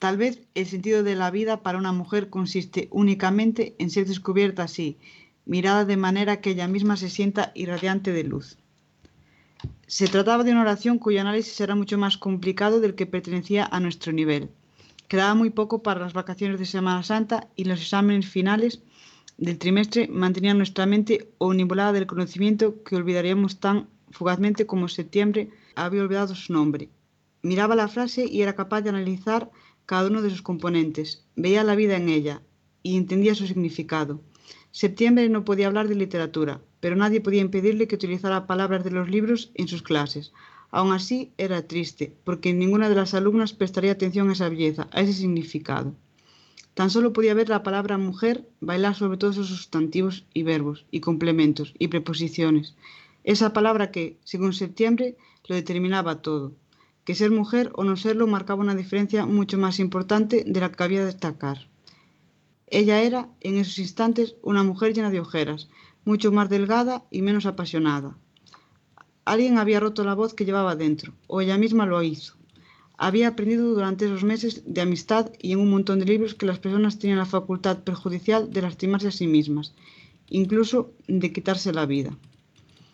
Tal vez el sentido de la vida para una mujer consiste únicamente en ser descubierta así, mirada de manera que ella misma se sienta irradiante de luz. Se trataba de una oración cuyo análisis era mucho más complicado del que pertenecía a nuestro nivel. Quedaba muy poco para las vacaciones de Semana Santa y los exámenes finales del trimestre mantenían nuestra mente omnibolada del conocimiento que olvidaríamos tan fugazmente como septiembre había olvidado su nombre. Miraba la frase y era capaz de analizar cada uno de sus componentes, veía la vida en ella y entendía su significado. Septiembre no podía hablar de literatura, pero nadie podía impedirle que utilizara palabras de los libros en sus clases. Aún así, era triste, porque ninguna de las alumnas prestaría atención a esa belleza, a ese significado. Tan solo podía ver la palabra mujer bailar sobre todos esos sustantivos y verbos, y complementos, y preposiciones. Esa palabra que, según septiembre, lo determinaba todo. Que ser mujer o no serlo marcaba una diferencia mucho más importante de la que había de destacar. Ella era, en esos instantes, una mujer llena de ojeras, mucho más delgada y menos apasionada. Alguien había roto la voz que llevaba dentro, o ella misma lo hizo. Había aprendido durante esos meses de amistad y en un montón de libros que las personas tenían la facultad perjudicial de lastimarse a sí mismas, incluso de quitarse la vida.